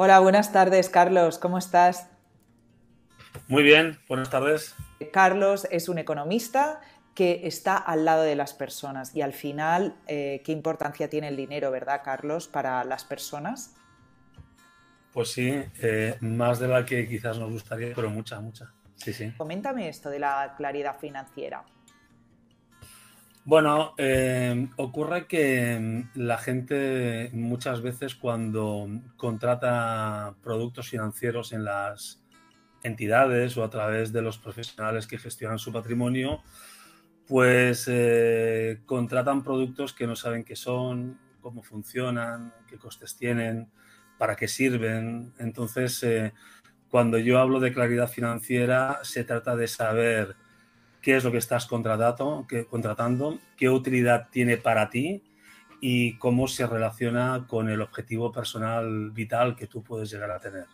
Hola, buenas tardes, Carlos. ¿Cómo estás? Muy bien, buenas tardes. Carlos es un economista que está al lado de las personas y al final, eh, ¿qué importancia tiene el dinero, verdad, Carlos, para las personas? Pues sí, eh, más de la que quizás nos gustaría, pero mucha, mucha. Sí, sí. Coméntame esto de la claridad financiera. Bueno, eh, ocurre que la gente muchas veces cuando contrata productos financieros en las entidades o a través de los profesionales que gestionan su patrimonio, pues eh, contratan productos que no saben qué son, cómo funcionan, qué costes tienen, para qué sirven. Entonces, eh, cuando yo hablo de claridad financiera, se trata de saber qué es lo que estás contratando, qué, contratando, qué utilidad tiene para ti y cómo se relaciona con el objetivo personal vital que tú puedes llegar a tener.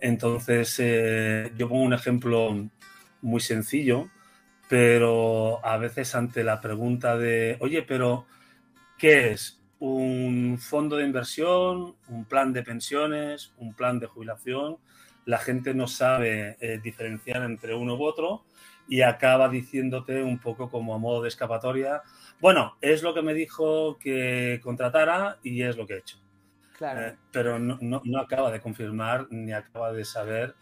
Entonces, eh, yo pongo un ejemplo muy sencillo, pero a veces ante la pregunta de, oye, pero ¿qué es? ¿Un fondo de inversión? ¿Un plan de pensiones? ¿Un plan de jubilación? La gente no sabe eh, diferenciar entre uno u otro y acaba diciéndote un poco como a modo de escapatoria, bueno, es lo que me dijo que contratara y es lo que he hecho. Claro. Eh, pero no, no, acaba de confirmar ni acaba de saber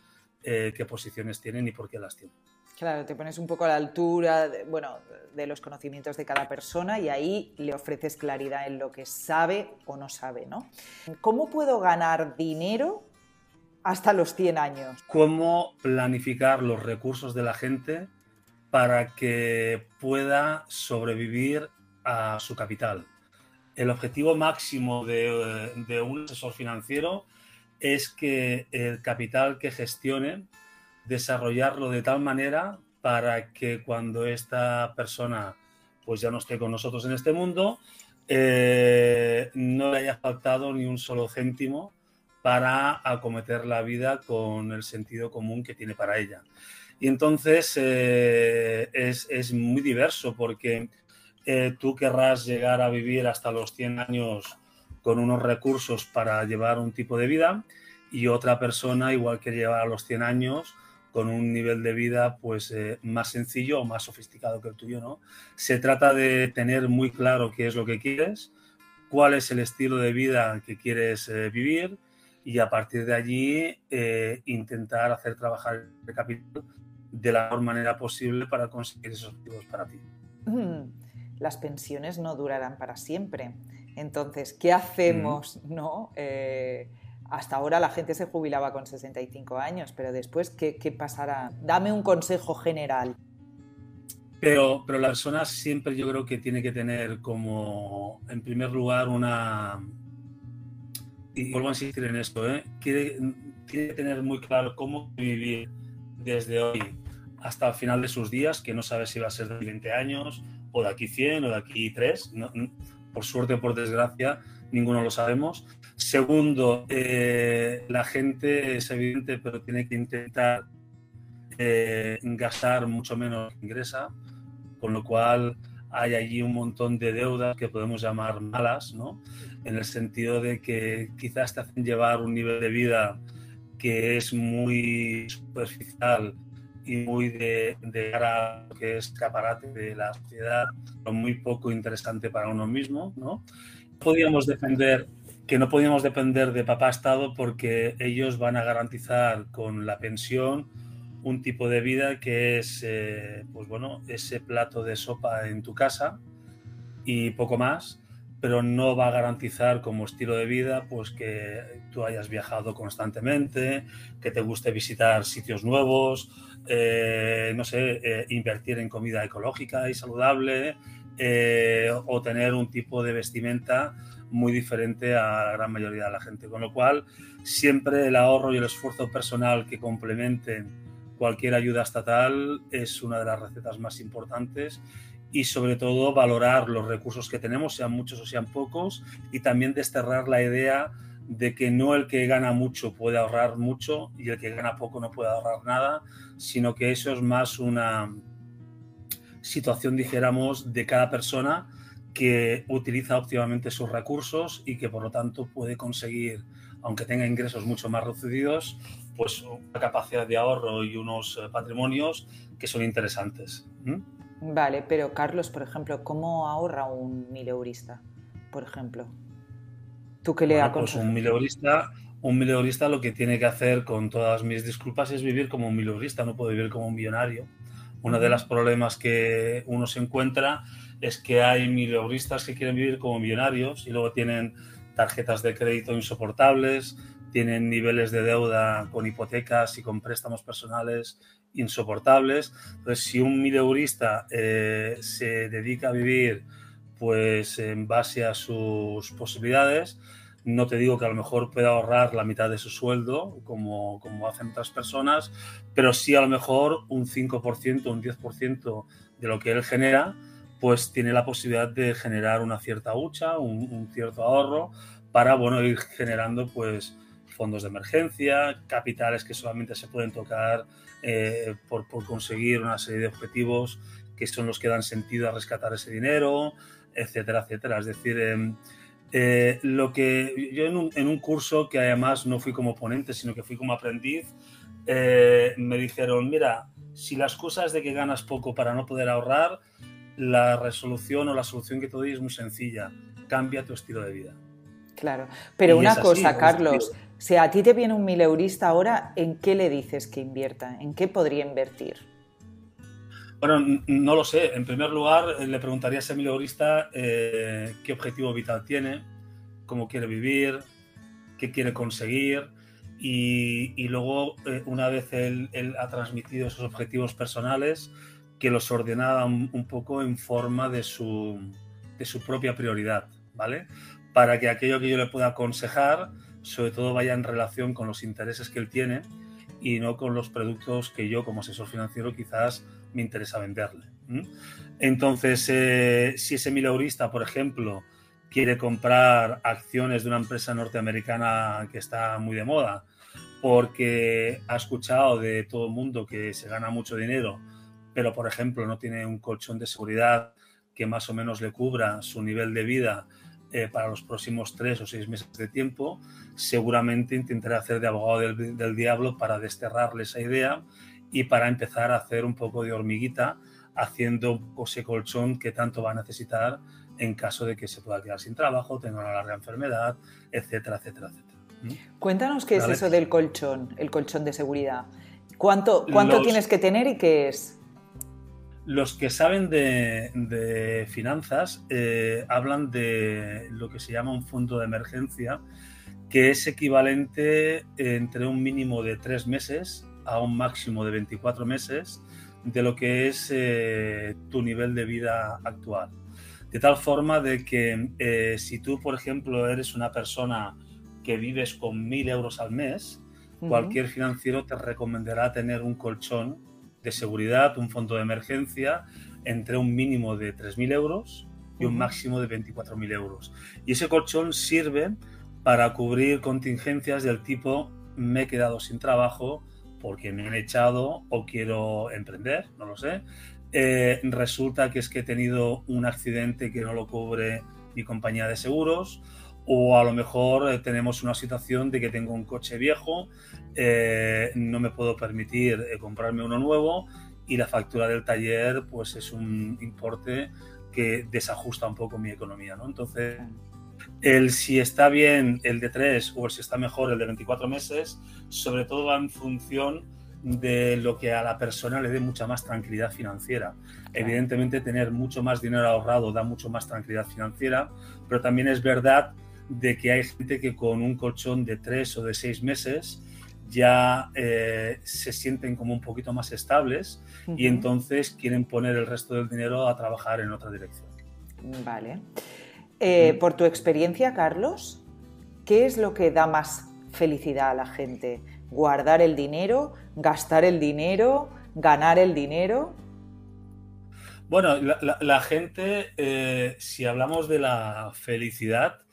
eh, qué posiciones tiene ni por qué las tiene. Claro, te pones un poco a la altura de, bueno, de los conocimientos de cada persona y ahí le ofreces claridad en lo que sabe o no sabe, ¿no? ¿Cómo puedo ganar dinero hasta los 100 años? ¿Cómo planificar los recursos de la gente para que pueda sobrevivir a su capital. El objetivo máximo de, un asesor financiero es que el capital que gestione, desarrollarlo de tal manera para que cuando esta persona pues ya no esté con nosotros en este mundo, eh, no le haya faltado ni un solo céntimo para acometer la vida con el sentido común que tiene para ella. Y entonces eh, es, muy diverso porque eh, tú querrás llegar a vivir hasta los 100 años con unos recursos para llevar un tipo de vida y otra persona igual que llevar a los 100 años con un nivel de vida pues eh, más sencillo o más sofisticado que el tuyo, ¿no? Se trata de tener muy claro qué es lo que quieres, cuál es el estilo de vida que quieres vivir y a partir de allí intentar hacer trabajar el capital de la mejor manera posible para conseguir esos objetivos para ti. Mm, las pensiones no durarán para siempre. Entonces, ¿qué hacemos? ¿no? Eh, hasta ahora la gente se jubilaba con 65 años, pero después, ¿qué, pasará? Dame un consejo general. Pero, pero la persona siempre yo creo que tiene que tener como, en primer lugar, una... Y vuelvo a insistir en esto, ¿eh? tiene que tener muy claro cómo vivir desde hoy hasta el final de sus días, que no sabe si va a ser de 20 años o de aquí 100 o de aquí 3. por suerte o por desgracia, ninguno lo sabemos. Segundo, eh, la gente es evidente, pero tiene que intentar eh, gastar mucho menos que ingresa, con lo cual hay allí un montón de deudas que podemos llamar malas, ¿no? En el sentido de que quizás te hacen llevar un nivel de vida que es muy superficial y muy de, de cara lo que es escaparate de la sociedad, muy poco interesante para uno mismo, ¿no? Podíamos defender que no podíamos depender de papá Estado porque ellos van a garantizar con la pensión un tipo de vida que es, eh, pues bueno, ese plato de sopa en tu casa y poco más pero no va a garantizar como estilo de vida pues que tú hayas viajado constantemente, que te guste visitar sitios nuevos, eh, no sé, eh, invertir en comida ecológica y saludable eh, o tener un tipo de vestimenta muy diferente a la gran mayoría de la gente. Con lo cual, siempre el ahorro y el esfuerzo personal que complementen cualquier ayuda estatal es una de las recetas más importantes y sobre todo valorar los recursos que tenemos, sean muchos o sean pocos, y también desterrar la idea de que no el que gana mucho puede ahorrar mucho y el que gana poco no puede ahorrar nada, sino que eso es más una situación, dijéramos, de cada persona que utiliza óptimamente sus recursos y que por lo tanto puede conseguir aunque tenga ingresos mucho más reducidos, pues una capacidad de ahorro y unos eh, patrimonios que son interesantes. Vale, pero Carlos, por ejemplo, ¿cómo ahorra un mileurista, por ejemplo? ¿Tú qué le bueno, pues un mileurista, un mileurista lo que tiene que hacer, con todas mis disculpas, es vivir como un mileurista, no puede vivir como un millonario. Uno de los problemas que uno se encuentra es que hay mileuristas que quieren vivir como millonarios y luego tienen tarjetas de crédito insoportables, tienen niveles de deuda con hipotecas y con préstamos personales insoportables. Entonces, si un mileurista eh, se dedica a vivir pues en base a sus posibilidades, no te digo que a lo mejor pueda ahorrar la mitad de su sueldo, como, como hacen otras personas, pero sí a lo mejor un 5%, un 10% de lo que él genera, pues tiene la posibilidad de generar una cierta hucha, un, un cierto ahorro, para bueno, ir generando pues fondos de emergencia, capitales que solamente se pueden tocar eh, por, por, conseguir una serie de objetivos que son los que dan sentido a rescatar ese dinero, etcétera, etcétera. Es decir, eh, eh, lo que yo en un, en un, curso que además no fui como ponente, sino que fui como aprendiz, eh, me dijeron, mira, si la excusa es de que ganas poco para no poder ahorrar, la resolución o la solución que te doy es muy sencilla, cambia tu estilo de vida. Claro, pero y una cosa, así, Carlos, si a ti te viene un mileurista ahora, ¿en qué le dices que invierta? ¿En qué podría invertir? Bueno, no lo sé. En primer lugar, le preguntaría a ese mileurista eh, qué objetivo vital tiene, cómo quiere vivir, qué quiere conseguir. Y, luego, eh, una vez él, él, ha transmitido esos objetivos personales, que los ordenara un, un poco en forma de su, de su propia prioridad, ¿vale? Para que aquello que yo le pueda aconsejar, sobre todo vaya en relación con los intereses que él tiene y no con los productos que yo como asesor financiero quizás me interesa venderle. Entonces, eh, si ese mileurista, por ejemplo, quiere comprar acciones de una empresa norteamericana que está muy de moda, porque ha escuchado de todo el mundo que se gana mucho dinero, pero, por ejemplo, no tiene un colchón de seguridad que más o menos le cubra su nivel de vida eh, para los próximos tres o seis meses de tiempo, seguramente intentará hacer de abogado del, del diablo para desterrarle esa idea y para empezar a hacer un poco de hormiguita haciendo ese colchón que tanto va a necesitar en caso de que se pueda quedar sin trabajo, tenga una larga enfermedad, etcétera, etcétera, etcétera. Cuéntanos qué ¿Vale? es eso del colchón, el colchón de seguridad. ¿Cuánto, cuánto los, tienes que tener y qué es? Los que saben de, de finanzas eh, hablan de lo que se llama un fondo de emergencia, que es equivalente entre un mínimo de tres meses a un máximo de 24 meses de lo que es eh, tu nivel de vida actual. De tal forma de que eh, si tú, por ejemplo, eres una persona que vives con mil euros al mes, uh -huh. cualquier financiero te recomendará tener un colchón de seguridad, un fondo de emergencia, entre un mínimo de 3.000 euros y un máximo de 24.000 euros. Y ese colchón sirve para cubrir contingencias del tipo me he quedado sin trabajo, porque me han echado o quiero emprender, no lo sé. Eh, resulta que es que he tenido un accidente que no lo cubre mi compañía de seguros o a lo mejor eh, tenemos una situación de que tengo un coche viejo, eh, no me puedo permitir eh, comprarme uno nuevo y la factura del taller pues es un importe que desajusta un poco mi economía, ¿no? Entonces, el si está bien el de 3 o el si está mejor el de 24 meses, sobre todo va en función de lo que a la persona le dé mucha más tranquilidad financiera. Claro. Evidentemente, tener mucho más dinero ahorrado da mucho más tranquilidad financiera, pero también es verdad de que hay gente que con un colchón de 3 o de 6 meses ya eh, se sienten como un poquito más estables uh -huh. y entonces quieren poner el resto del dinero a trabajar en otra dirección. Vale. Eh, por tu experiencia, Carlos, ¿qué es lo que da más felicidad a la gente? ¿Guardar el dinero? ¿Gastar el dinero? ¿Ganar el dinero? Bueno, la, la, la gente, eh, si hablamos de la felicidad,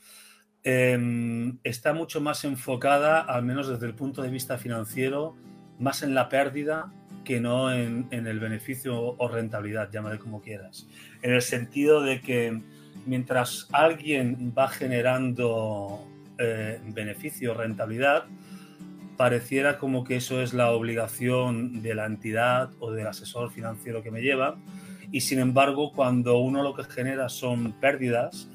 eh, está mucho más enfocada, al menos desde el punto de vista financiero, más en la pérdida que no en, el beneficio o rentabilidad, llámale como quieras. En el sentido de que mientras alguien va generando eh, beneficio, rentabilidad, pareciera como que eso es la obligación de la entidad o del asesor financiero que me lleva. Y sin embargo, cuando uno lo que genera son pérdidas,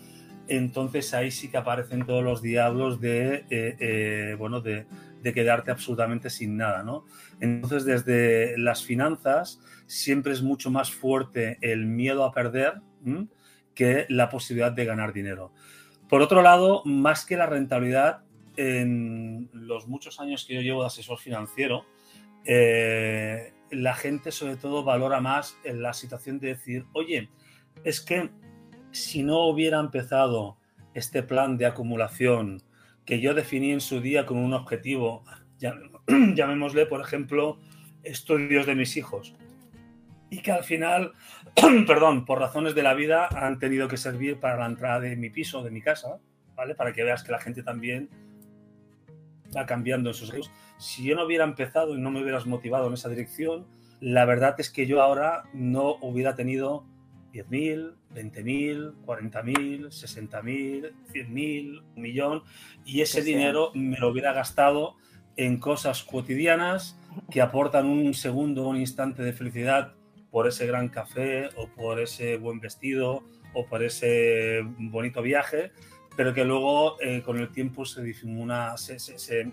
entonces ahí sí que aparecen todos los diablos de, eh, eh, bueno, de, quedarte absolutamente sin nada, ¿no? Entonces, desde las finanzas siempre es mucho más fuerte el miedo a perder que la posibilidad de ganar dinero. Por otro lado, más que la rentabilidad, en los muchos años que yo llevo de asesor financiero, eh, la gente sobre todo valora más la situación de decir, oye, es que si no hubiera empezado este plan de acumulación que yo definí en su día con un objetivo, llamémosle, por ejemplo, estudios de mis hijos, y que al final, perdón, por razones de la vida han tenido que servir para la entrada de mi piso, de mi casa, ¿vale? Para que veas que la gente también va cambiando en sus hijos. Si yo no hubiera empezado y no me hubieras motivado en esa dirección, la verdad es que yo ahora no hubiera tenido 10.000, 20.000, 40.000, 60.000, 100.000, un millón, y ese dinero me lo hubiera gastado en cosas cotidianas que aportan un segundo, un instante de felicidad por ese gran café o por ese buen vestido o por ese bonito viaje, pero que luego eh, con el tiempo se difumina, se, se, se,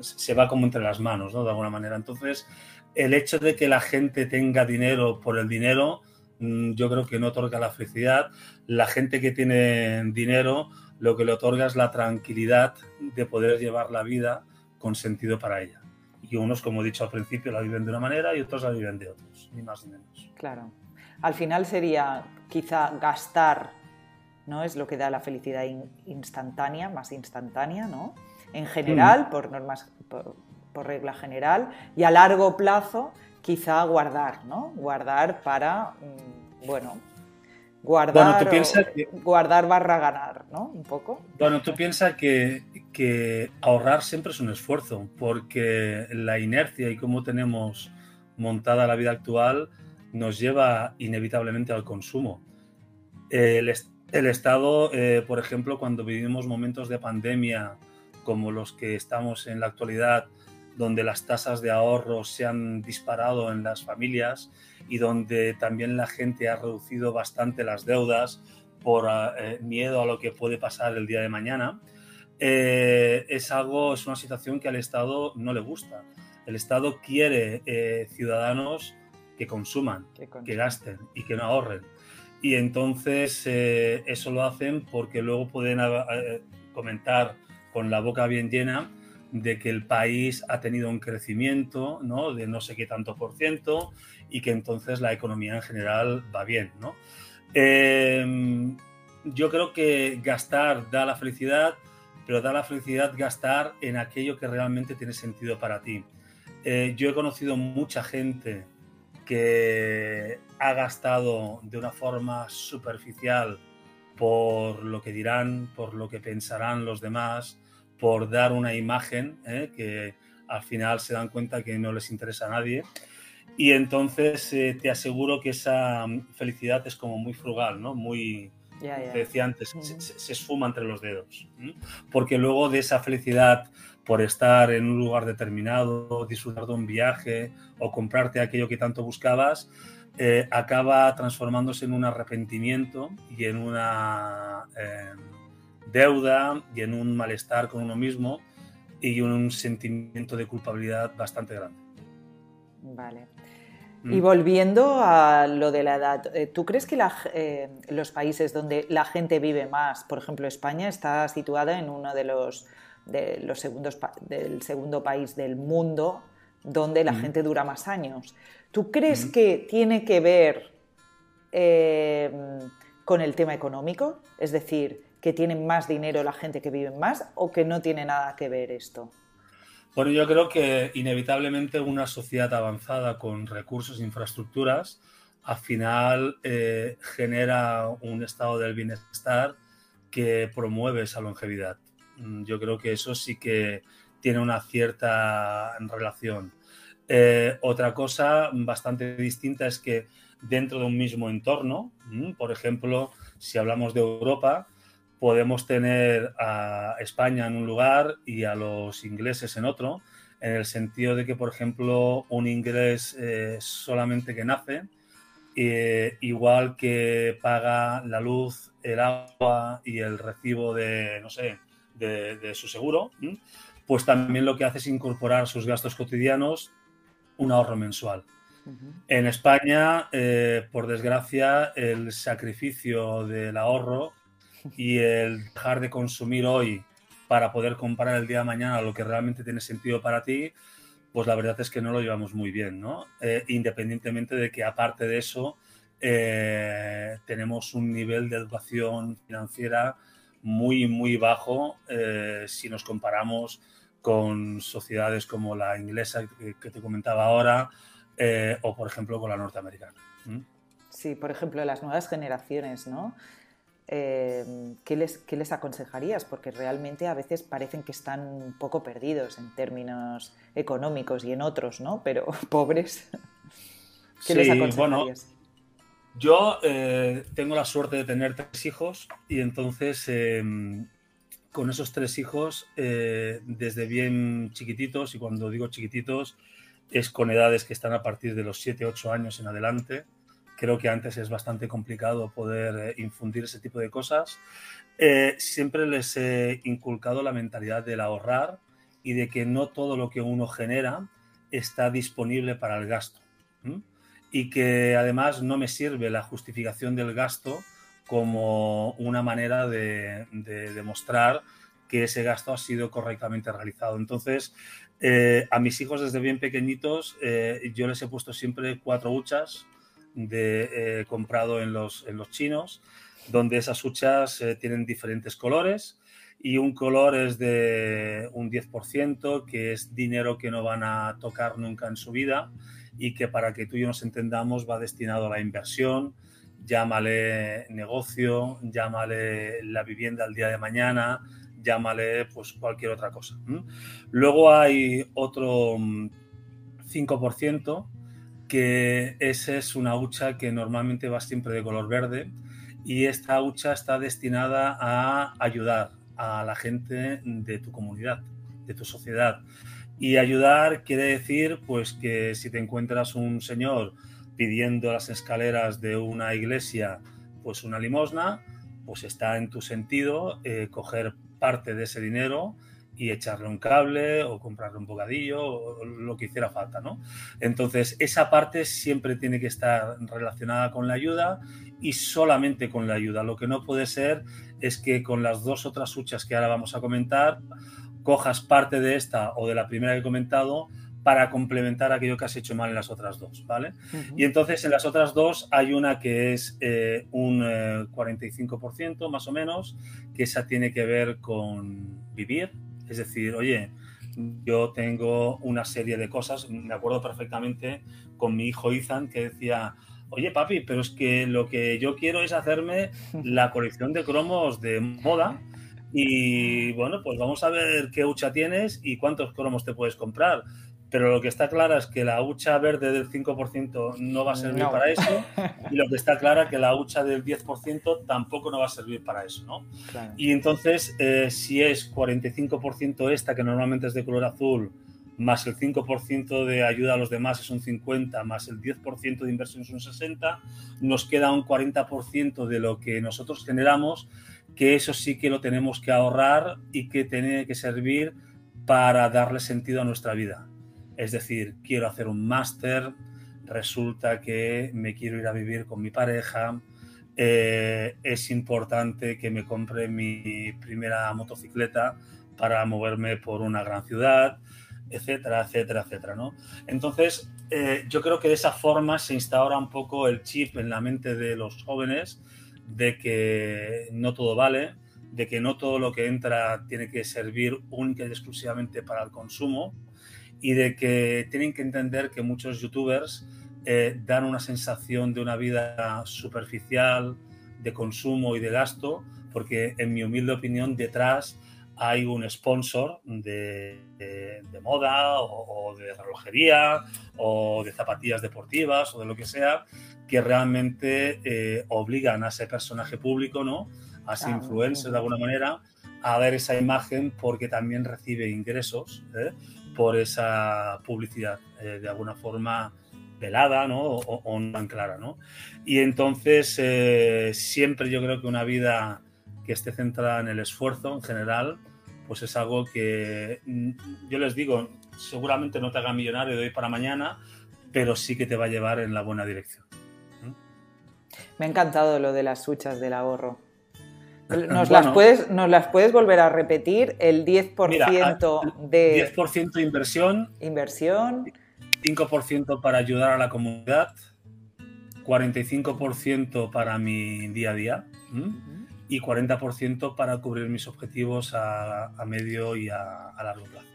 se, va como entre las manos, ¿no? De alguna manera. Entonces, el hecho de que la gente tenga dinero por el dinero, mm, yo creo que no otorga la felicidad. La gente que tiene dinero, lo que le otorga es la tranquilidad de poder llevar la vida con sentido para ella y unos, como he dicho al principio, la viven de una manera y otros la viven de otros, ni más ni menos. Claro. Al final sería quizá gastar, ¿no? Es lo que da la felicidad instantánea, más instantánea, ¿no? En general, mm. por normas, por, regla general, y a largo plazo quizá guardar, ¿no? Guardar para, mm, bueno, guardar, guardar barra ganar, ¿no? Un poco. Bueno, tú piensas que, que, ahorrar siempre es un esfuerzo, porque la inercia y cómo tenemos montada la vida actual nos lleva inevitablemente al consumo. El, el Estado, eh, por ejemplo, cuando vivimos momentos de pandemia como los que estamos en la actualidad, donde las tasas de ahorro se han disparado en las familias y donde también la gente ha reducido bastante las deudas por eh, miedo a lo que puede pasar el día de mañana, eh, es algo, es una situación que al Estado no le gusta. El Estado quiere eh, ciudadanos que consuman, que, gasten y que no ahorren. Y entonces eso lo hacen porque luego pueden comentar con la boca bien llena de que el país ha tenido un crecimiento ¿no? de no sé qué tanto por ciento y que entonces la economía en general va bien. ¿no? Em, yo creo que gastar da la felicidad, pero da la felicidad gastar en aquello que realmente tiene sentido para ti. Eh, yo he conocido mucha gente que ha gastado de una forma superficial por lo que dirán, por lo que pensarán los demás, por dar una imagen ¿eh? que al final se dan cuenta que no les interesa a nadie. Y entonces eh, te aseguro que esa mm, felicidad es como muy frugal, ¿no? Muy, decía antes, se, esfuma entre los dedos. Porque luego de esa felicidad por estar en un lugar determinado, disfrutar de un viaje o comprarte aquello que tanto buscabas, eh, acaba transformándose en un arrepentimiento y en una deuda y en un malestar con uno mismo y un sentimiento de culpabilidad bastante grande. Vale. Mm. Y volviendo a lo de la edad, eh, ¿tú crees que eh, los países donde la gente vive más, por ejemplo España, está situada en uno de los, de los segundos del segundo país del mundo donde la mm. gente dura más años? ¿Tú crees mm. que tiene que ver eh, con el tema económico? Es decir, que tienen más dinero la gente que vive más o que no tiene nada que ver esto? Bueno, yo creo que inevitablemente una sociedad avanzada con recursos e infraestructuras al final eh, genera un estado del bienestar que promueve esa longevidad. Mm, yo creo que eso sí que tiene una cierta relación. Eh, otra cosa bastante distinta es que dentro de un mismo entorno, mm, por ejemplo, si hablamos de Europa, podemos tener a España en un lugar y a los ingleses en otro, en el sentido de que, por ejemplo, un inglés eh, solamente que nace, eh, igual que paga la luz, el agua y el recibo de, no sé, de, su seguro, pues también lo que hace es incorporar sus gastos cotidianos un ahorro mensual. En España, eh, por desgracia, el sacrificio del ahorro y el dejar de consumir hoy para poder comprar el día de mañana lo que realmente tiene sentido para ti, pues la verdad es que no lo llevamos muy bien, ¿no? Eh, independientemente de que aparte de eso eh, tenemos un nivel de educación financiera muy, muy bajo eh, si nos comparamos con sociedades como la inglesa que, te comentaba ahora o, por ejemplo, con la norteamericana. Sí, por ejemplo, las nuevas generaciones, ¿no? Em, ¿qué, les, ¿qué, les, aconsejarías? Porque realmente a veces parecen que están un poco perdidos en términos económicos y en otros, ¿no? Pero pobres. ¿Qué les aconsejarías? Bueno, yo eh, tengo la suerte de tener tres hijos y entonces em, con esos tres hijos, eh, desde bien chiquititos, y cuando digo chiquititos, es con edades que están a partir de los 7, 8 años en adelante, creo que antes es bastante complicado poder eh, infundir ese tipo de cosas. Eh, siempre les he inculcado la mentalidad del ahorrar y de que no todo lo que uno genera está disponible para el gasto. Y que además no me sirve la justificación del gasto como una manera de, demostrar que ese gasto ha sido correctamente realizado. Entonces, eh, a mis hijos desde bien pequeñitos, yo les he puesto siempre cuatro huchas de, eh, comprado en los, en los chinos, donde esas huchas eh, tienen diferentes colores y un color es de un 10%, que es dinero que no van a tocar nunca en su vida y que para que tú y yo nos entendamos va destinado a la inversión, llámale negocio, llámale la vivienda al día de mañana, llámale pues cualquier otra cosa. Luego hay otro 5% mm, que esa es una hucha que normalmente va siempre de color verde y esta hucha está destinada a ayudar a la gente de tu comunidad, de tu sociedad. Y ayudar quiere decir pues que si te encuentras un señor pidiendo las escaleras de una iglesia pues una limosna, pues está en tu sentido eh, coger parte de ese dinero y echarle un cable o comprarle un bocadillo o lo que hiciera falta, ¿no? Entonces, esa parte siempre tiene que estar relacionada con la ayuda y solamente con la ayuda. Lo que no puede ser es que con las dos otras huchas que ahora vamos a comentar, cojas parte de esta o de la primera que he comentado para complementar aquello que has hecho mal en las otras dos, ¿vale? Y entonces en las otras dos hay una que es eh, un 45% eh, más o menos, que esa tiene que ver con vivir, es decir, oye, yo tengo una serie de cosas, me acuerdo perfectamente con mi hijo Ethan que decía, oye papi, pero es que lo que yo quiero es hacerme la colección de cromos de moda y bueno, pues vamos a ver qué hucha tienes y cuántos cromos te puedes comprar pero lo que está claro es que la hucha verde del 5% no va a servir para eso y lo que está claro es que la hucha del 10% tampoco no va a servir para eso, ¿no? Y entonces, eh, si es 45% esta, que normalmente es de color azul, más el 5% de ayuda a los demás es un 50, más el 10% de inversión es un 60, nos queda un 40% de lo que nosotros generamos, que eso sí que lo tenemos que ahorrar y que tiene que servir para darle sentido a nuestra vida. Es decir, quiero hacer un máster, resulta que me quiero ir a vivir con mi pareja, eh, es importante que me compre mi primera motocicleta para moverme por una gran ciudad, etcétera, etcétera, etcétera, ¿no? Entonces, eh, yo creo que de esa forma se instaura un poco el chip en la mente de los jóvenes de que no todo vale, de que no todo lo que entra tiene que servir única y exclusivamente para el consumo, y de que tienen que entender que muchos youtubers eh, dan una sensación de una vida superficial, de consumo y de gasto, porque en mi humilde opinión detrás hay un sponsor de, moda o, de relojería o de zapatillas deportivas o de lo que sea que realmente eh, obligan a ese personaje público, ¿no? a ese influencer de alguna manera, a ver esa imagen porque también recibe ingresos ¿eh? Por esa publicidad, eh, de alguna forma velada ¿no? o, no tan clara. ¿no? Y entonces siempre yo creo que una vida que esté centrada en el esfuerzo en general, pues es algo que mm, yo les digo, seguramente no te haga millonario de hoy para mañana, pero sí que te va a llevar en la buena dirección. Me ha encantado lo de las huchas del ahorro. ¿Nos, las, puedes, ¿Nos las puedes volver a repetir? El 10% de... 10% inversión. Inversión. 5% para ayudar a la comunidad. 45% para mi día a día y 40% para cubrir mis objetivos a, medio y a, largo plazo.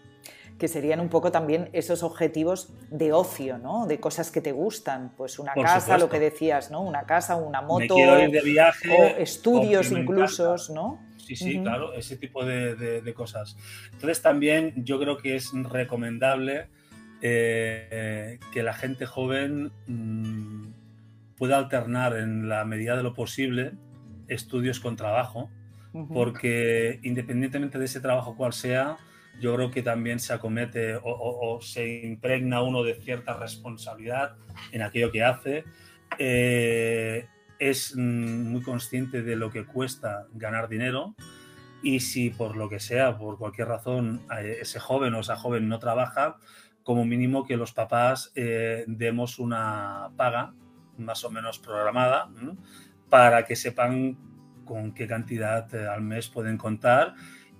Que serían un poco también esos objetivos de ocio, ¿no? De cosas que te gustan. Pues una casa, lo que decías, ¿no? Una casa, una moto. ir de viaje. O estudios incluso, ¿no? Sí, sí, claro, ese tipo de, cosas. Entonces también yo creo que es recomendable eh, que la gente joven mm, pueda alternar en la medida de lo posible estudios con trabajo, porque independientemente de ese trabajo cual sea, yo creo que también se acomete o, se impregna uno de cierta responsabilidad en aquello que hace. Eh, es mm, muy consciente de lo que cuesta ganar dinero y si por lo que sea, por cualquier razón, eh, ese joven o esa joven no trabaja, como mínimo que los papás eh, demos una paga más o menos programada para que sepan con qué cantidad eh, al mes pueden contar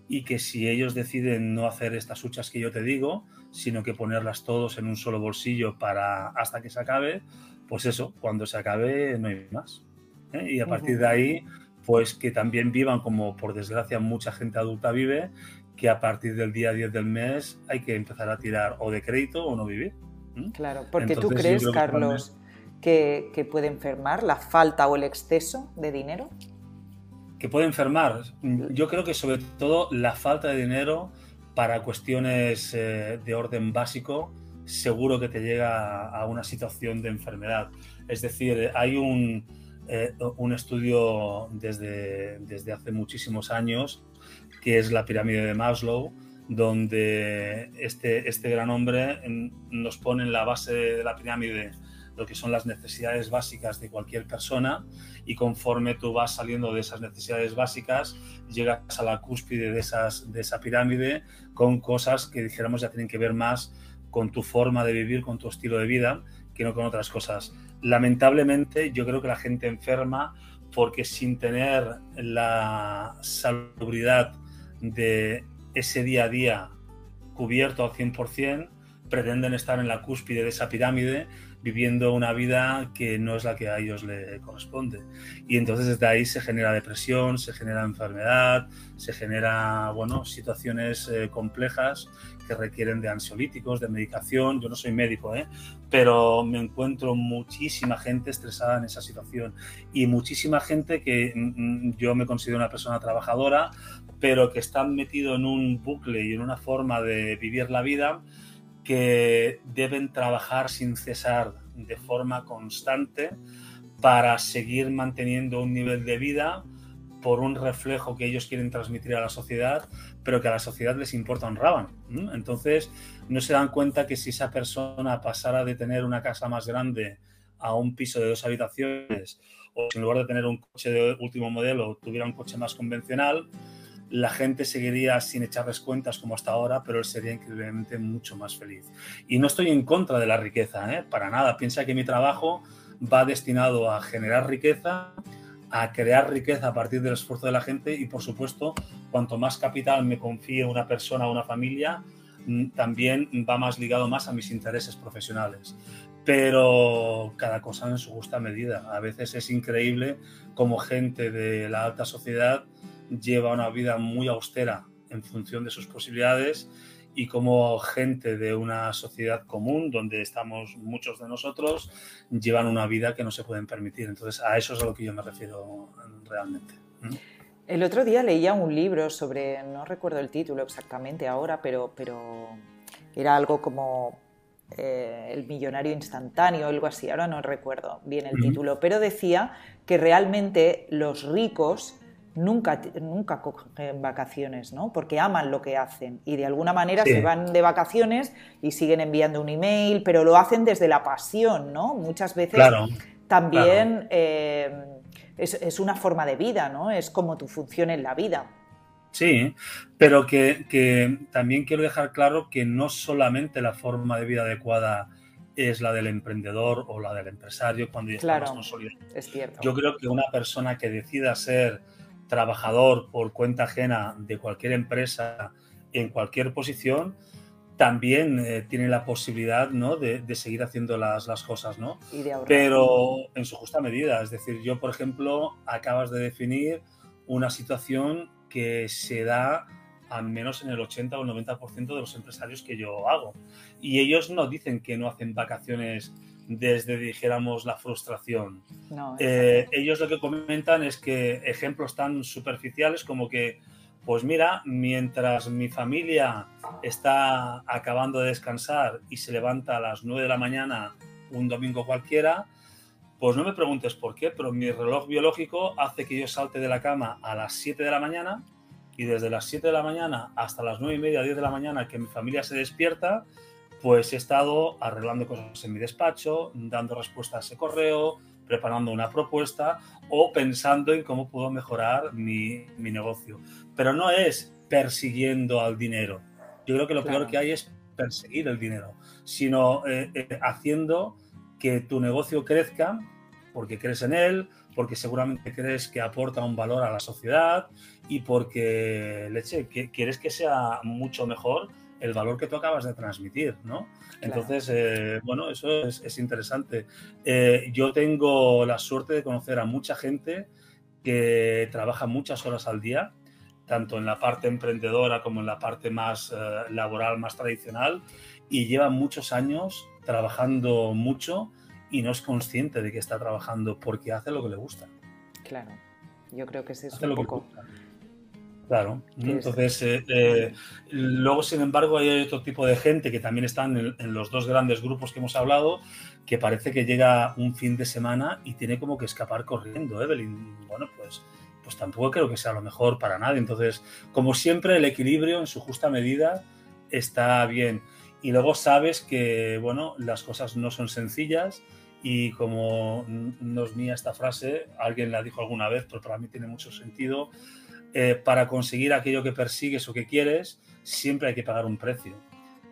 y que si ellos deciden no hacer estas huchas que yo te digo, sino que ponerlas todos en un solo bolsillo para hasta que se acabe, pues eso, cuando se acabe no hay más. ¿eh? Y a partir de ahí, pues que también vivan como por desgracia mucha gente adulta vive, que a partir del día 10 del mes hay que empezar a tirar o de crédito o no vivir. Claro, porque tú crees, Carlos, que, puede enfermar la falta o el exceso de dinero? Que puede enfermar. Yo creo que sobre todo la falta de dinero para cuestiones eh, de orden básico seguro que te llega a una situación de enfermedad. Es decir, hay un, eh, un estudio desde, desde hace muchísimos años que es la pirámide de Maslow, donde este, este gran hombre nos pone en la base de la pirámide lo que son las necesidades básicas de cualquier persona y conforme tú vas saliendo de esas necesidades básicas, llegas a la cúspide de, esas, de esa pirámide con cosas que dijéramos ya tienen que ver más con tu forma de vivir, con tu estilo de vida, que no con otras cosas. Lamentablemente yo creo que la gente enferma porque sin tener la salubridad de ese día a día cubierto al 100%, pretenden estar en la cúspide de esa pirámide viviendo una vida que no es la que a ellos le corresponde. Y entonces desde ahí se genera depresión, se genera enfermedad, se genera, bueno, situaciones eh, complejas que requieren de ansiolíticos, de medicación. Yo no soy médico, ¿eh? pero me encuentro muchísima gente estresada en esa situación y muchísima gente que mm, mm, yo me considero una persona trabajadora, pero que están metido en un bucle y en una forma de vivir la vida que deben trabajar sin cesar de forma constante para seguir manteniendo un nivel de vida por un reflejo que ellos quieren transmitir a la sociedad, pero que a la sociedad les importa un. Entonces, no se dan cuenta que si esa persona pasara de tener una casa más grande a un piso de dos habitaciones, o en lugar de tener un coche de último modelo, tuviera un coche más convencional, la gente seguiría sin echarles cuentas como hasta ahora, pero sería increíblemente mucho más feliz. Y no estoy en contra de la riqueza, ¿eh? para nada. Piensa que mi trabajo va destinado a generar riqueza, a crear riqueza a partir del esfuerzo de la gente y, por supuesto, cuanto más capital me confíe una persona o una familia, mm, también va más ligado más a mis intereses profesionales. Pero cada cosa en su justa medida. A veces es increíble como gente de la alta sociedad lleva una vida muy austera en función de sus posibilidades y como gente de una sociedad común donde estamos muchos de nosotros llevan una vida que no se pueden permitir. Entonces a eso es a lo que yo me refiero realmente. El otro día leía un libro sobre, no recuerdo el título exactamente ahora, pero, pero era algo como eh, El millonario instantáneo, algo así, ahora no recuerdo bien el título, pero decía que realmente los ricos nunca, nunca cogen vacaciones, ¿no? Porque aman lo que hacen y de alguna manera se van de vacaciones y siguen enviando un email, pero lo hacen desde la pasión, ¿no? Muchas veces también eh, es, una forma de vida, ¿no? Es como tu función en la vida. Sí, pero que, también quiero dejar claro que no solamente la forma de vida adecuada es la del emprendedor o la del empresario cuando ya claro, Es cierto. Yo creo que una persona que decida ser trabajador por cuenta ajena de cualquier empresa en cualquier posición, también eh, tiene la posibilidad ¿no? de, seguir haciendo las, las cosas, ¿no? Pero en su justa medida. Es decir, yo, por ejemplo, acabas de definir una situación que se da al menos en el 80 o el 90% de los empresarios que yo hago. Y ellos no dicen que no hacen vacaciones desde, dijéramos, la frustración. Eh, ellos lo que comentan es que ejemplos tan superficiales como que, pues mira, mientras mi familia está acabando de descansar y se levanta a las 9 de la mañana un domingo cualquiera, pues no me preguntes por qué, pero mi reloj biológico hace que yo salte de la cama a las 7 de la mañana y desde las 7 de la mañana hasta las 9 y media, 10 de la mañana que mi familia se despierta, pues he estado arreglando cosas en mi despacho, dando respuesta a ese correo, preparando una propuesta o pensando en cómo puedo mejorar mi, negocio. Pero no es persiguiendo al dinero. Yo creo que lo peor que hay es perseguir el dinero, sino eh, eh, haciendo que tu negocio crezca porque crees en él, porque seguramente crees que aporta un valor a la sociedad y porque, leche, que quieres que sea mucho mejor el valor que tú acabas de transmitir, ¿no? Entonces, eh, bueno, eso es, interesante. Eh, yo tengo la suerte de conocer a mucha gente que trabaja muchas horas al día, tanto en la parte emprendedora como en la parte más eh, laboral, más tradicional, y lleva muchos años trabajando mucho y no es consciente de que está trabajando porque hace lo que le gusta. Claro, yo creo que es eso un poco. Claro, entonces eh, eh, luego sin embargo hay otro tipo de gente que también están en, los dos grandes grupos que hemos hablado, que parece que llega un fin de semana y tiene como que escapar corriendo, Evelyn. Bueno, pues, pues tampoco creo que sea lo mejor para nadie. Entonces, como siempre, el equilibrio en su justa medida está bien. Y luego sabes que, bueno, las cosas no son sencillas y como no es mía esta frase, alguien la dijo alguna vez, pero para mí tiene mucho sentido eh, para conseguir aquello que persigues o que quieres, siempre hay que pagar un precio.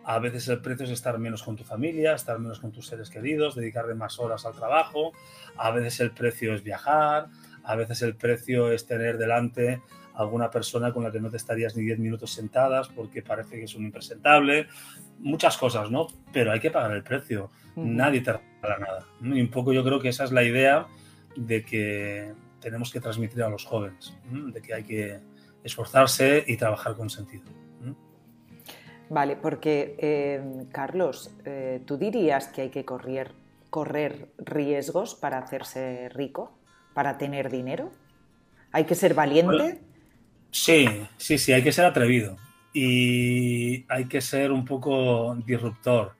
A veces el precio es estar menos con tu familia, estar menos con tus seres queridos, dedicarle más horas al trabajo. A veces el precio es viajar, a veces el precio es tener delante alguna persona con la que no te estarías ni 10 minutos sentadas porque parece que es un impresentable. Muchas cosas, ¿no? Pero hay que pagar el precio. Nadie te regala nada. Y un poco yo creo que esa es la idea de que tenemos que transmitir a los jóvenes, de que hay que esforzarse y trabajar con sentido. Vale, porque eh, Carlos, eh, ¿tú dirías que hay que correr, correr riesgos para hacerse rico, para tener dinero? ¿Hay que ser valiente? sí, sí, sí, hay que ser atrevido y hay que ser un poco disruptor.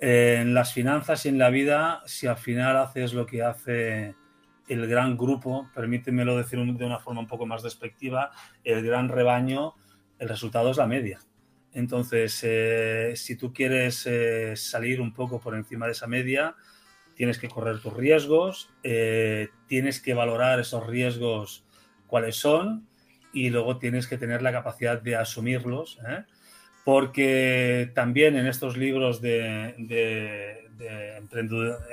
en las finanzas y en la vida, si al final haces lo que hace el gran grupo, permítemelo decir de una forma un poco más despectiva, el gran rebaño, el resultado es la media. Entonces, eh, si tú quieres eh, salir un poco por encima de esa media, tienes que correr tus riesgos, eh, tienes que valorar esos riesgos cuáles son y luego tienes que tener la capacidad de asumirlos, porque también en estos libros de, de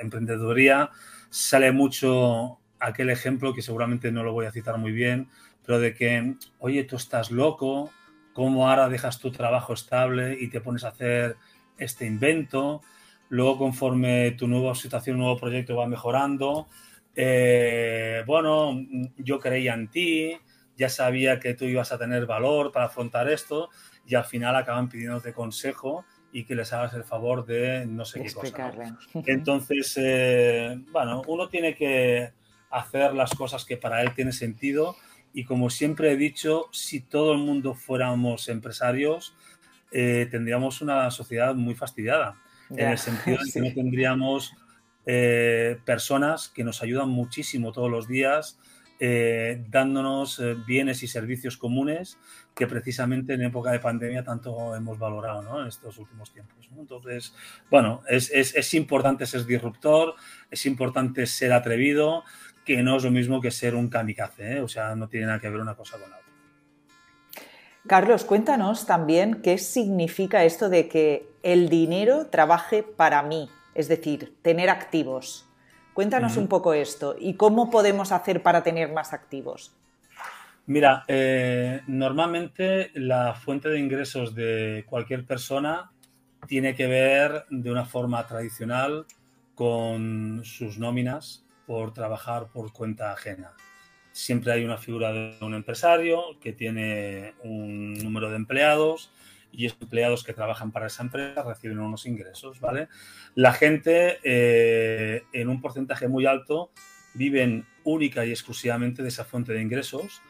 emprendeduría sale mucho aquel ejemplo que seguramente no lo voy a citar muy bien, pero de que, oye, tú estás loco, ¿cómo ahora dejas tu trabajo estable y te pones a hacer este invento? Luego, conforme tu nueva situación, nuevo proyecto va mejorando, eh, bueno, yo creía en ti, ya sabía que tú ibas a tener valor para afrontar esto y al final acaban pidiéndote consejo y que les hagas el favor de no sé qué cosa. Entonces, eh, bueno, uno tiene que hacer las cosas que para él tiene sentido. Y como siempre he dicho, si todo el mundo fuéramos empresarios, eh, tendríamos una sociedad muy fastidiada, en el sentido de que no tendríamos eh, personas que nos ayudan muchísimo todos los días, eh, dándonos bienes y servicios comunes que precisamente en época de pandemia tanto hemos valorado en estos últimos tiempos. Entonces, bueno, es, es, importante ser disruptor, es importante ser atrevido, que no es lo mismo que ser un kamikaze, o sea, no tiene nada que ver una cosa con la otra. Carlos, cuéntanos también qué significa esto de que el dinero trabaje para mí, es decir, tener activos. Cuéntanos un poco esto y cómo podemos hacer para tener más activos. Mira, eh, normalmente la fuente de ingresos de cualquier persona tiene que ver de una forma tradicional con sus nóminas por trabajar por cuenta ajena siempre hay una figura de un empresario que tiene un número de empleados y esos empleados que trabajan para esa empresa reciben unos ingresos, ¿vale? La gente eh, en un porcentaje muy alto viven única y exclusivamente de esa fuente de ingresos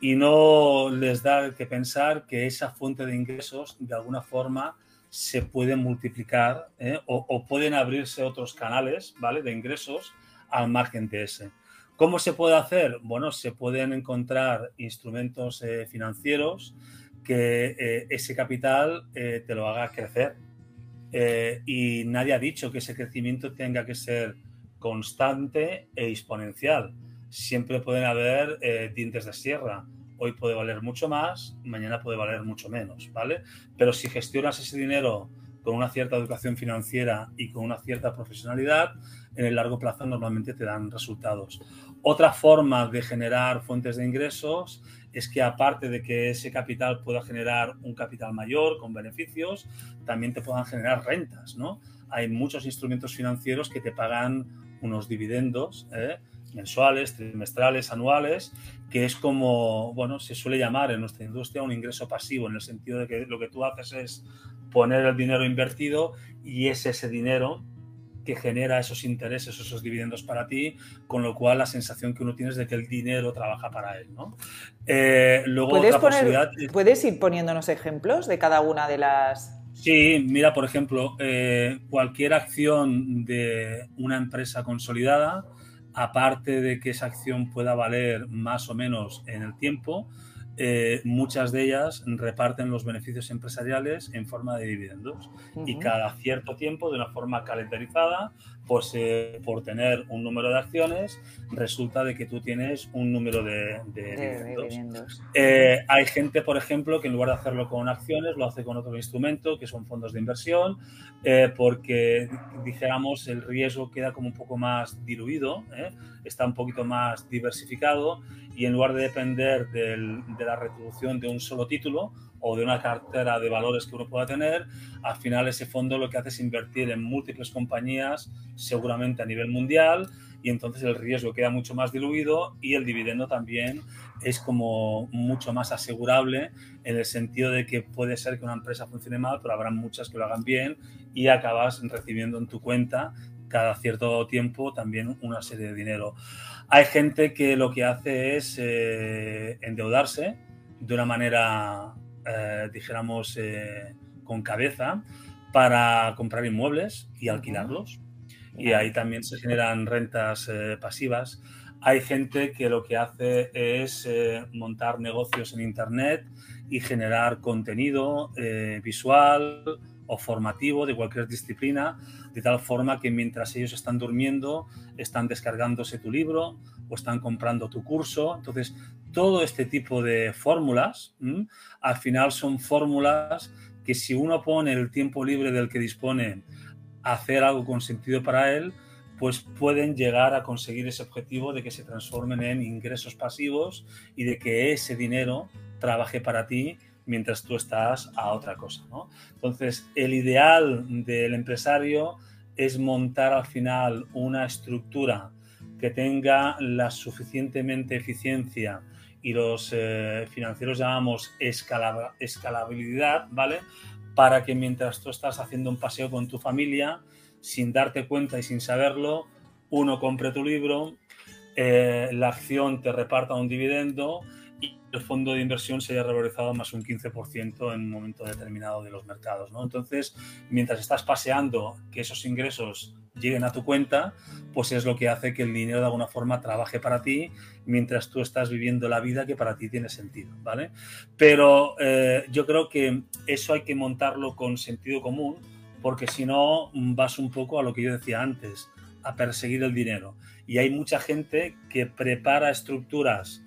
y no les da que pensar que esa fuente de ingresos de alguna forma se puede multiplicar ¿eh? o, o, pueden abrirse otros canales, ¿vale? De ingresos al margen de ese. ¿Cómo se puede hacer? Bueno, se pueden encontrar instrumentos eh, financieros que eh, ese capital eh, te lo haga crecer. y nadie ha dicho que ese crecimiento tenga que ser constante e exponencial. Siempre pueden haber dientes de sierra. Hoy puede valer mucho más, mañana puede valer mucho menos, ¿vale? Pero si gestionas ese dinero con una cierta educación financiera y con una cierta profesionalidad, en el largo plazo normalmente te dan resultados. Otra forma de generar fuentes de ingresos es que aparte de que ese capital pueda generar un capital mayor con beneficios, también te puedan generar rentas, ¿no? Hay muchos instrumentos financieros que te pagan unos dividendos ¿eh? mensuales, trimestrales, anuales, que es como, bueno, se suele llamar en nuestra industria un ingreso pasivo, en el sentido de que lo que tú haces es poner el dinero invertido y es ese dinero que genera esos intereses, esos dividendos para ti, con lo cual la sensación que uno tiene es de que el dinero trabaja para él. ¿no? Eh, luego, ¿Puedes, ¿Puedes ir poniéndonos ejemplos de cada una de las... Sí, mira, por ejemplo, eh, cualquier acción de una empresa consolidada, aparte de que esa acción pueda valer más o menos en el tiempo, eh, muchas de ellas reparten los beneficios empresariales en forma de dividendos y cada cierto tiempo, de una forma calendarizada, pues eh, por tener un número de acciones, resulta de que tú tienes un número de, dividendos. Eh, hay gente, por ejemplo, que en lugar de hacerlo con acciones, lo hace con otro instrumento, que son fondos de inversión, porque, dijéramos, el riesgo queda como un poco más diluido, está un poquito más diversificado y en lugar de depender del, de la retribución de un solo título o de una cartera de valores que uno pueda tener, al final ese fondo lo que hace es invertir en múltiples compañías, seguramente a nivel mundial, y entonces el riesgo queda mucho más diluido y el dividendo también es como mucho más asegurable en el sentido de que puede ser que una empresa funcione mal, pero habrá muchas que lo hagan bien y acabas recibiendo en tu cuenta cada cierto tiempo también una serie de dinero. Hay gente que lo que hace es eh, endeudarse de una manera, eh, dijéramos, eh, con cabeza para comprar inmuebles y alquilarlos. Y ahí también se generan rentas pasivas. Hay gente que lo que hace es montar negocios en Internet y generar contenido visual o formativo de cualquier disciplina, de tal forma que mientras ellos están durmiendo, están descargándose tu libro o están comprando tu curso. Entonces, todo este tipo de fórmulas, al final son fórmulas que si uno pone el tiempo libre del que dispone a hacer algo con sentido para él, pues pueden llegar a conseguir ese objetivo de que se transformen en ingresos pasivos y de que ese dinero trabaje para ti mientras tú estás a otra cosa. Entonces, el ideal del empresario es montar al final una estructura que tenga la suficientemente eficiencia y los eh, financieros llamamos escalabilidad, ¿vale? Para que mientras tú estás haciendo un paseo con tu familia, sin darte cuenta y sin saberlo, uno compre tu libro, eh, la acción te reparta un dividendo y el fondo de inversión se haya revalorizado más un 15% en un momento determinado de los mercados. ¿no? Entonces, mientras estás paseando que esos ingresos lleguen a tu cuenta, pues es lo que hace que el dinero de alguna forma trabaje para ti mientras tú estás viviendo la vida que para ti tiene sentido, ¿vale? Pero eh, yo creo que eso hay que montarlo con sentido común, porque si no vas un poco a lo que yo decía antes, a perseguir el dinero. Y hay mucha gente que prepara estructuras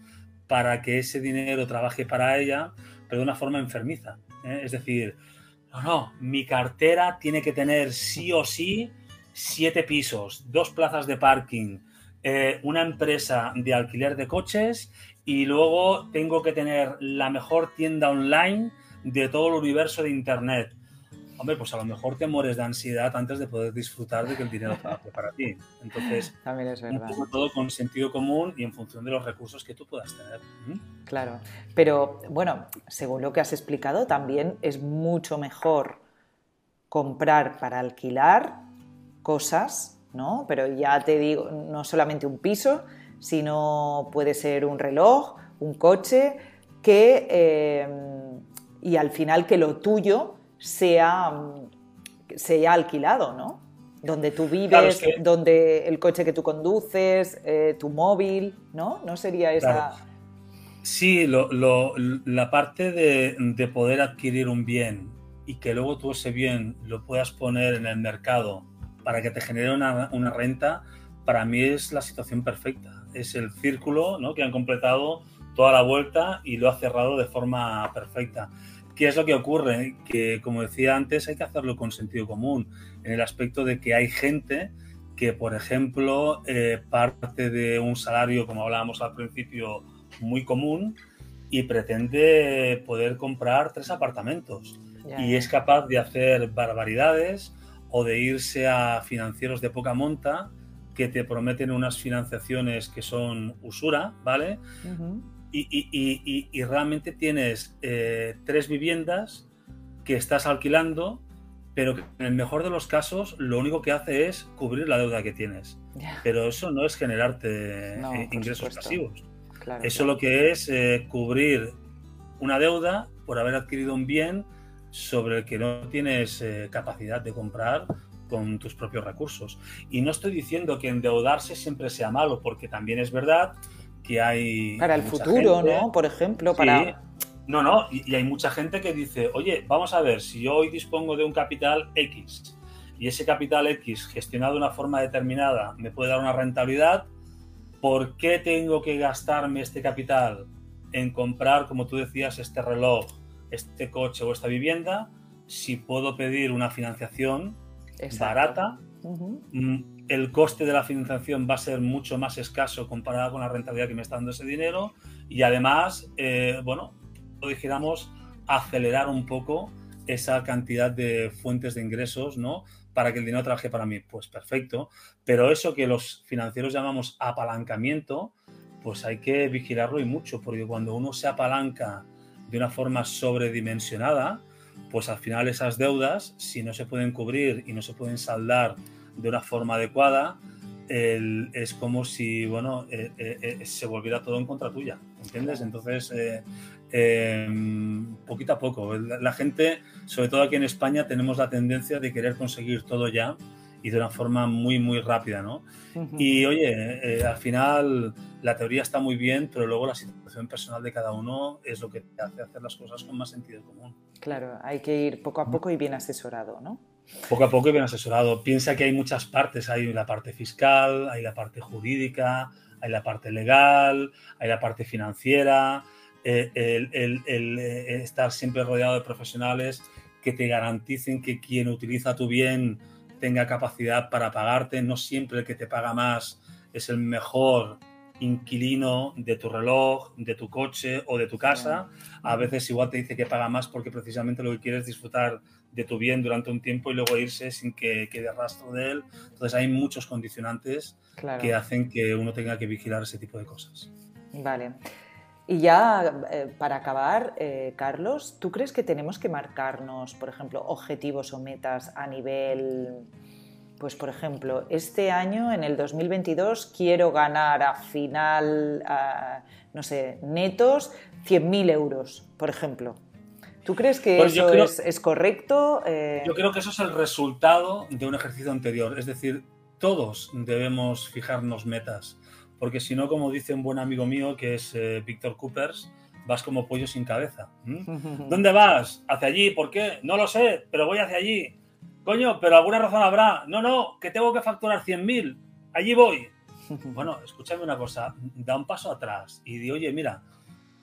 para que ese dinero trabaje para ella, pero de una forma enfermiza. ¿eh? Es decir, no, no, mi cartera tiene que tener sí o sí siete pisos, dos plazas de parking, eh, una empresa de alquiler de coches y luego tengo que tener la mejor tienda online de todo el universo de Internet. Hombre, pues a lo mejor te mueres de ansiedad antes de poder disfrutar de que el dinero trabaje para ti. Entonces, También es verdad. todo con sentido común y en función de los recursos que tú puedas tener. Claro, pero bueno, según lo que has explicado, también es mucho mejor comprar para alquilar cosas, ¿no? Pero ya te digo, no solamente un piso, sino puede ser un reloj, un coche, que, eh, y al final que lo tuyo sea, sea alquilado, ¿no? Donde tú vives, donde el coche que tú conduces, eh, tu móvil, ¿no? ¿No sería esa...? Sí, la parte de, de poder adquirir un bien y que luego tú ese bien lo puedas poner en el mercado para que te genere una, una, renta, para mí es la situación perfecta. Es el círculo ¿no? que han completado toda la vuelta y lo ha cerrado de forma perfecta. ¿Qué es lo que ocurre? Que, como decía antes, hay que hacerlo con sentido común, en el aspecto de que hay gente que, por ejemplo, eh, parte de un salario, como hablábamos al principio, muy común y pretende poder comprar tres apartamentos. Y es capaz de hacer barbaridades o de irse a financieros de poca monta que te prometen unas financiaciones que son usura, ¿vale? Y, realmente tienes eh, tres viviendas que estás alquilando, pero en el mejor de los casos lo único que hace es cubrir la deuda que tienes. Pero eso no es generarte eh, ingresos pasivos. eso lo que es eh, cubrir una deuda por haber adquirido un bien sobre el que no tienes eh, capacidad de comprar con tus propios recursos. Y no estoy diciendo que endeudarse siempre sea malo, porque también es verdad que hay... Para el futuro, ¿no? Por ejemplo, para... No, no, y, y, hay mucha gente que dice, oye, vamos a ver, si yo hoy dispongo de un capital X y ese capital X gestionado de una forma determinada me puede dar una rentabilidad, ¿por qué tengo que gastarme este capital en comprar, como tú decías, este reloj este coche o esta vivienda si puedo pedir una financiación barata. El coste de la financiación va a ser mucho más escaso comparado con la rentabilidad que me está dando ese dinero y además, eh, bueno, dijéramos, acelerar un poco esa cantidad de fuentes de ingresos, ¿no? Para que el dinero trabaje para mí. Pues perfecto. Pero eso que los financieros llamamos apalancamiento, pues hay que vigilarlo y mucho, porque cuando uno se apalanca de una forma sobredimensionada, pues al final esas deudas, si no se pueden cubrir y no se pueden saldar de una forma adecuada, es como si, bueno, eh, eh, eh, se volviera todo en contra tuya, ¿entiendes? Entonces, em, poquito a poco, la, la, gente, sobre todo aquí en España, tenemos la tendencia de querer conseguir todo ya y de una forma muy, muy rápida, ¿no? Y oye, eh, al final la teoría está muy bien, pero luego la situación personal de cada uno es lo que te hace hacer las cosas con más sentido común. Claro, hay que ir poco a poco y bien asesorado, ¿no? Poco a poco y bien asesorado. Piensa que hay muchas partes, hay la parte fiscal, hay la parte jurídica, hay la parte legal, hay la parte financiera, eh, el, el, el, eh, estar siempre rodeado de profesionales que te garanticen que quien utiliza tu bien tenga capacidad para pagarte. No siempre el que te paga más es el mejor inquilino de tu reloj, de tu coche o de tu casa. A veces igual te dice que paga más porque precisamente lo que quiere es disfrutar de tu bien durante un tiempo y luego irse sin que quede rastro de él. Entonces hay muchos condicionantes que hacen que uno tenga que vigilar ese tipo de cosas. Vale. Y ya eh, para acabar, eh, Carlos, ¿tú crees que tenemos que marcarnos, por ejemplo, objetivos o metas a nivel pues por ejemplo, este año, en el 2022, quiero ganar a final, no sé, netos 100.000 euros, por ejemplo. ¿Tú crees que pues eso es, correcto? Eh, yo creo que eso es el resultado de un ejercicio anterior. Es decir, todos debemos fijarnos metas, porque si no, como dice un buen amigo mío que es eh, Víctor Coopers, vas como pollo sin cabeza. ¿Dónde vas? ¿Hacia allí? ¿Por qué? No lo sé, pero voy hacia allí. Coño, pero alguna razón habrá. No, no, que tengo que facturar 100.000. Allí voy. Bueno, escúchame una cosa, da un paso atrás y di, oye, mira,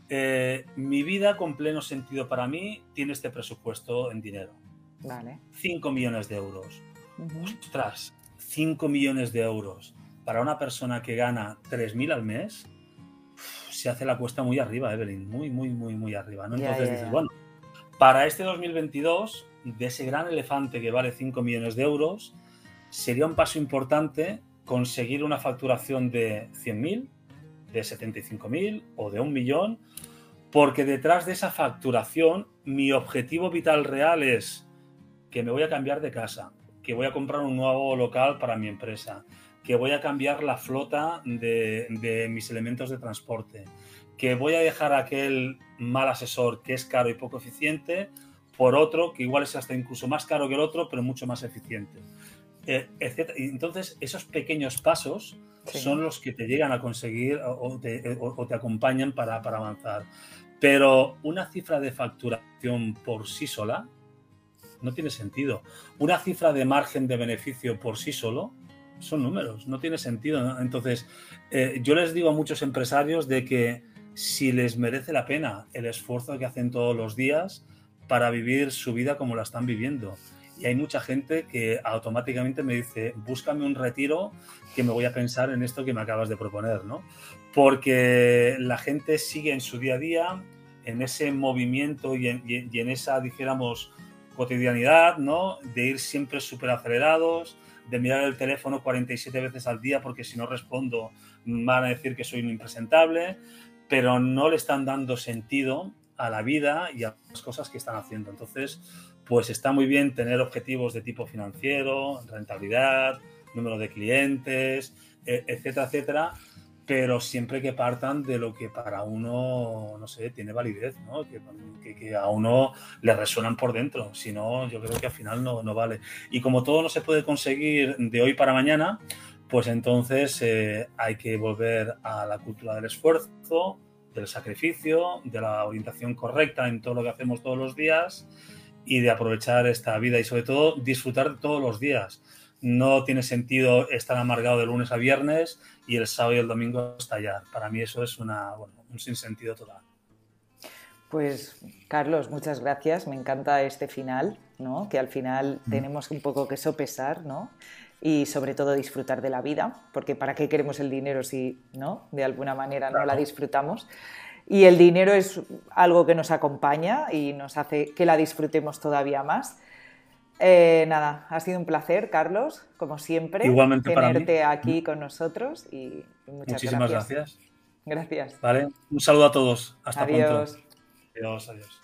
eh, mi vida con pleno sentido para mí tiene este presupuesto en dinero. Vale. 5 millones de euros. Ostras, 5 millones de euros para una persona que gana 3.000 al mes, se hace la cuesta muy arriba, Evelyn, muy, muy, muy, muy arriba. ¿no? Entonces dices, bueno, para este 2022, de ese gran elefante que vale 5 millones de euros, sería un paso importante conseguir una facturación de 100.000, de 75.000 o de un millón, porque detrás de esa facturación mi objetivo vital real es que me voy a cambiar de casa, que voy a comprar un nuevo local para mi empresa, que voy a cambiar la flota de, mis elementos de transporte, que voy a dejar aquel mal asesor que es caro y poco eficiente por otro que igual es hasta incluso más caro que el otro, pero mucho más eficiente. Eh, entonces, esos pequeños pasos son los que te llegan a conseguir o te, acompañan para, para, avanzar. Pero una cifra de facturación por sí sola no tiene sentido. Una cifra de margen de beneficio por sí solo son números, no tiene sentido. Entonces, eh, yo les digo a muchos empresarios de que si les merece la pena el esfuerzo que hacen todos los días para vivir su vida como la están viviendo. Y hay mucha gente que automáticamente me dice, búscame un retiro que me voy a pensar en esto que me acabas de proponer, ¿no? Porque la gente sigue en su día a día, en ese movimiento y en, esa, dijéramos, cotidianidad, ¿no? De ir siempre súper acelerados, de mirar el teléfono 47 veces al día porque si no respondo van a decir que soy un impresentable, pero no le están dando sentido a la vida y a las cosas que están haciendo. Entonces, pues está muy bien tener objetivos de tipo financiero, rentabilidad, número de clientes, e, etcétera, etcétera, pero siempre que partan de lo que para uno, no sé, tiene validez, ¿no? que, que, a uno le resuenan por dentro, si no, yo creo que al final no, no, vale. Y como todo no se puede conseguir de hoy para mañana, pues entonces eh, hay que volver a la cultura del esfuerzo, del sacrificio, de la orientación correcta en todo lo que hacemos todos los días y de aprovechar esta vida y sobre todo disfrutar todos los días no tiene sentido estar amargado de lunes a viernes y el sábado y el domingo estallar. Para mí eso es una, un sinsentido total. Pues Carlos, muchas gracias. Me encanta este final, ¿no? que al final tenemos un poco que sopesar ¿no? Y sobre todo disfrutar de la vida, porque ¿para qué queremos el dinero si ¿no? de alguna manera no la disfrutamos? Y el dinero es algo que nos acompaña y nos hace que la disfrutemos todavía más. Eh, nada, ha sido un placer, Carlos, como siempre, Igualmente tenerte aquí con nosotros y muchas Muchísimas gracias. Gracias. Vale, un saludo a todos. Hasta adiós. pronto. Adiós, adiós.